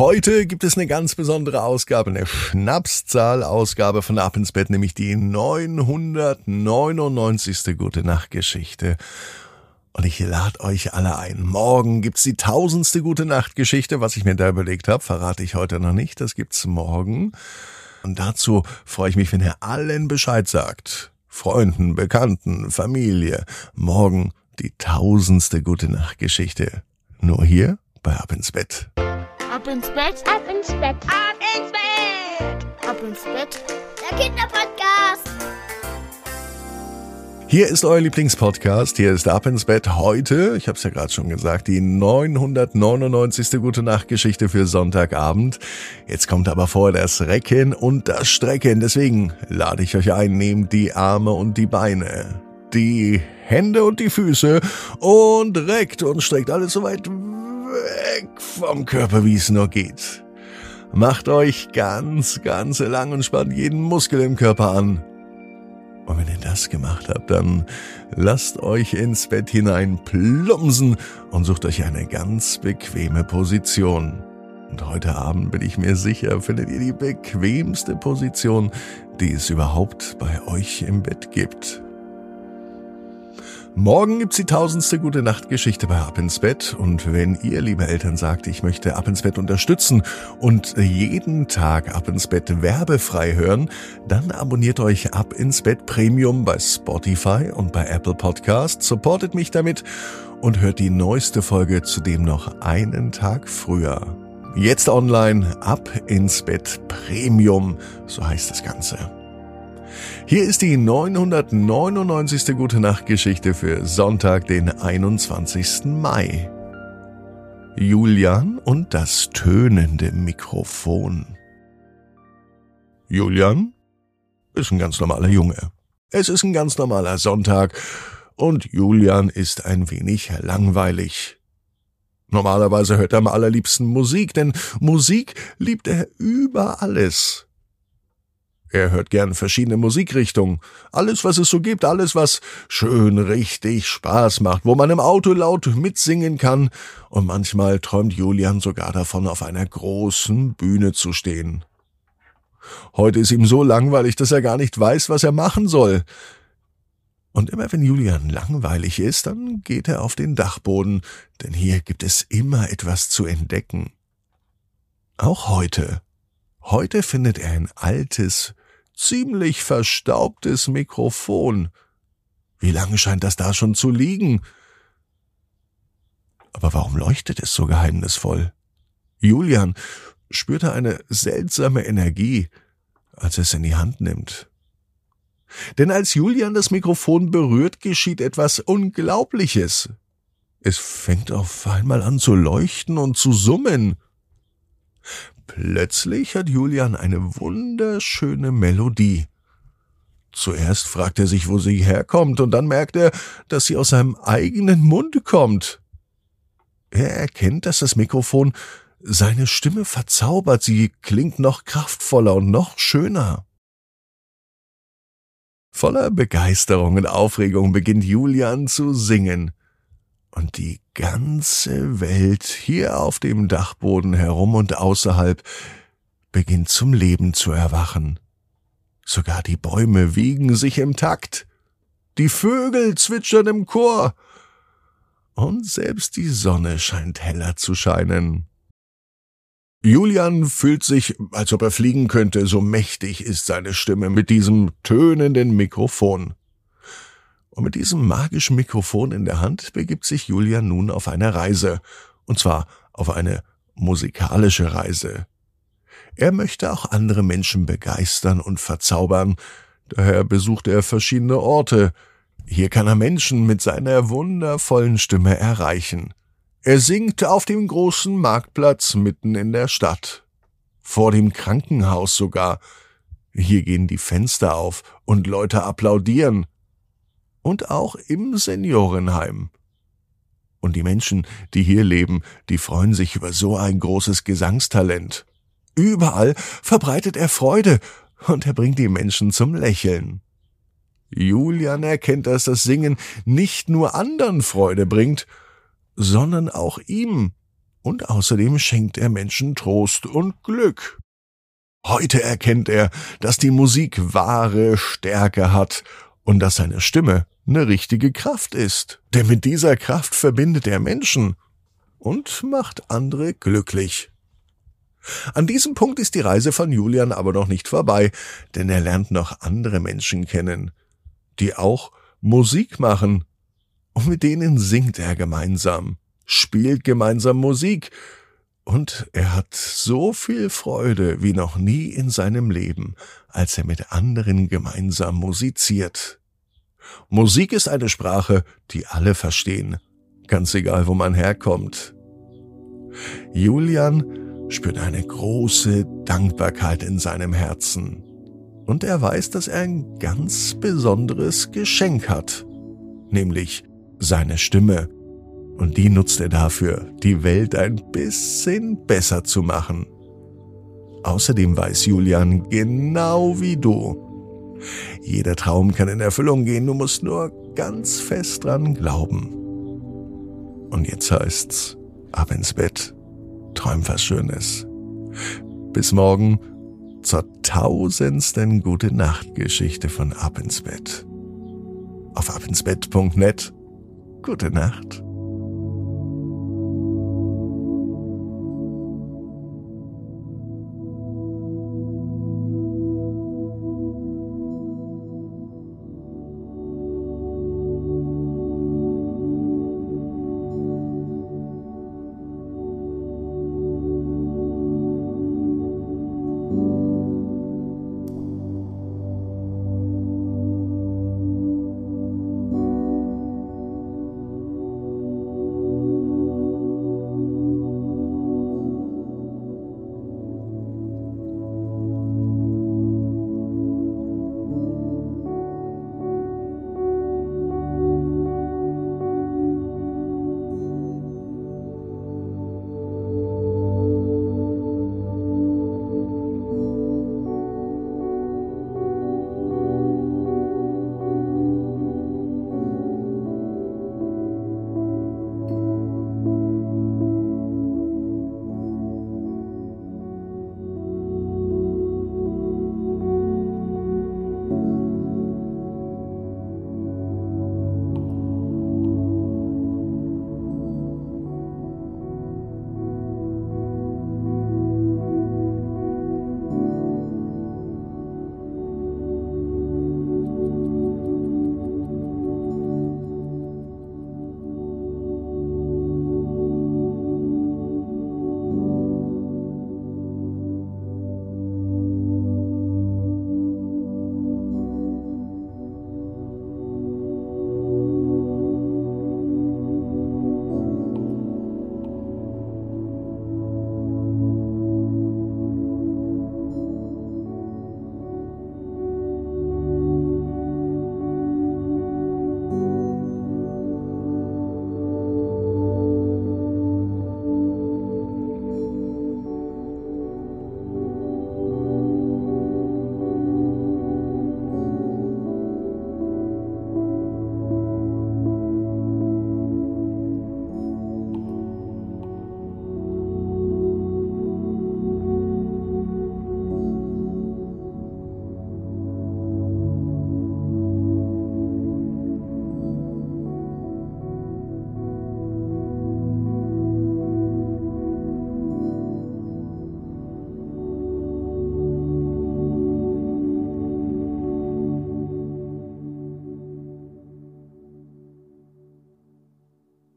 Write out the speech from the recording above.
Heute gibt es eine ganz besondere Ausgabe, eine Schnapszahl-Ausgabe von Ab ins Bett, nämlich die 999. Gute Nacht Geschichte. Und ich lade euch alle ein. Morgen gibt's die tausendste Gute Nacht Geschichte. Was ich mir da überlegt habe, verrate ich heute noch nicht. Das gibt's morgen. Und dazu freue ich mich, wenn ihr allen Bescheid sagt. Freunden, Bekannten, Familie. Morgen die tausendste Gute Nacht Geschichte. Nur hier bei Ab ins Bett. Ab ins Bett, ab ins Bett, ab ins Bett, ab ins Bett. Der Kinderpodcast. Hier ist euer Lieblingspodcast. Hier ist Ab ins Bett heute. Ich habe es ja gerade schon gesagt, die 999. Gute Nacht Geschichte für Sonntagabend. Jetzt kommt aber vor das Recken und das Strecken. Deswegen lade ich euch ein, nehmt die Arme und die Beine, die Hände und die Füße und reckt und streckt alles so weit weg vom Körper, wie es nur geht. Macht euch ganz, ganz lang und spannt jeden Muskel im Körper an. Und wenn ihr das gemacht habt, dann lasst euch ins Bett hinein plumpsen und sucht euch eine ganz bequeme Position. Und heute Abend bin ich mir sicher, findet ihr die bequemste Position, die es überhaupt bei euch im Bett gibt. Morgen gibt's die tausendste Gute Nacht Geschichte bei Ab ins Bett. Und wenn ihr, liebe Eltern, sagt, ich möchte Ab ins Bett unterstützen und jeden Tag Ab ins Bett werbefrei hören, dann abonniert euch Ab ins Bett Premium bei Spotify und bei Apple Podcasts, supportet mich damit und hört die neueste Folge zudem noch einen Tag früher. Jetzt online, Ab ins Bett Premium, so heißt das Ganze. Hier ist die 999. Gute Nacht Geschichte für Sonntag, den 21. Mai. Julian und das tönende Mikrofon. Julian ist ein ganz normaler Junge. Es ist ein ganz normaler Sonntag und Julian ist ein wenig langweilig. Normalerweise hört er am allerliebsten Musik, denn Musik liebt er über alles. Er hört gern verschiedene Musikrichtungen. Alles, was es so gibt, alles, was schön richtig Spaß macht, wo man im Auto laut mitsingen kann. Und manchmal träumt Julian sogar davon, auf einer großen Bühne zu stehen. Heute ist ihm so langweilig, dass er gar nicht weiß, was er machen soll. Und immer wenn Julian langweilig ist, dann geht er auf den Dachboden, denn hier gibt es immer etwas zu entdecken. Auch heute. Heute findet er ein altes, ziemlich verstaubtes Mikrofon. Wie lange scheint das da schon zu liegen? Aber warum leuchtet es so geheimnisvoll? Julian spürte eine seltsame Energie, als er es in die Hand nimmt. Denn als Julian das Mikrofon berührt, geschieht etwas Unglaubliches. Es fängt auf einmal an zu leuchten und zu summen. Plötzlich hat Julian eine wunderschöne Melodie. Zuerst fragt er sich, wo sie herkommt, und dann merkt er, dass sie aus seinem eigenen Mund kommt. Er erkennt, dass das Mikrofon seine Stimme verzaubert, sie klingt noch kraftvoller und noch schöner. Voller Begeisterung und Aufregung beginnt Julian zu singen und die ganze Welt hier auf dem Dachboden herum und außerhalb beginnt zum Leben zu erwachen. Sogar die Bäume wiegen sich im Takt, die Vögel zwitschern im Chor, und selbst die Sonne scheint heller zu scheinen. Julian fühlt sich, als ob er fliegen könnte, so mächtig ist seine Stimme mit diesem tönenden Mikrofon. Und mit diesem magischen Mikrofon in der Hand begibt sich Julian nun auf eine Reise, und zwar auf eine musikalische Reise. Er möchte auch andere Menschen begeistern und verzaubern, daher besucht er verschiedene Orte. Hier kann er Menschen mit seiner wundervollen Stimme erreichen. Er singt auf dem großen Marktplatz mitten in der Stadt. Vor dem Krankenhaus sogar. Hier gehen die Fenster auf und Leute applaudieren und auch im Seniorenheim. Und die Menschen, die hier leben, die freuen sich über so ein großes Gesangstalent. Überall verbreitet er Freude und er bringt die Menschen zum Lächeln. Julian erkennt, dass das Singen nicht nur anderen Freude bringt, sondern auch ihm. und außerdem schenkt er Menschen Trost und Glück. Heute erkennt er, dass die Musik wahre Stärke hat und dass seine Stimme eine richtige Kraft ist. Denn mit dieser Kraft verbindet er Menschen und macht andere glücklich. An diesem Punkt ist die Reise von Julian aber noch nicht vorbei, denn er lernt noch andere Menschen kennen, die auch Musik machen. Und mit denen singt er gemeinsam, spielt gemeinsam Musik, und er hat so viel Freude wie noch nie in seinem Leben, als er mit anderen gemeinsam musiziert. Musik ist eine Sprache, die alle verstehen, ganz egal wo man herkommt. Julian spürt eine große Dankbarkeit in seinem Herzen. Und er weiß, dass er ein ganz besonderes Geschenk hat, nämlich seine Stimme. Und die nutzt er dafür, die Welt ein bisschen besser zu machen. Außerdem weiß Julian genau wie du. Jeder Traum kann in Erfüllung gehen, du musst nur ganz fest dran glauben. Und jetzt heißt's, ab ins Bett träum was Schönes. Bis morgen zur tausendsten Gute Nacht Geschichte von Ab ins Bett. Auf abinsbett.net. Gute Nacht.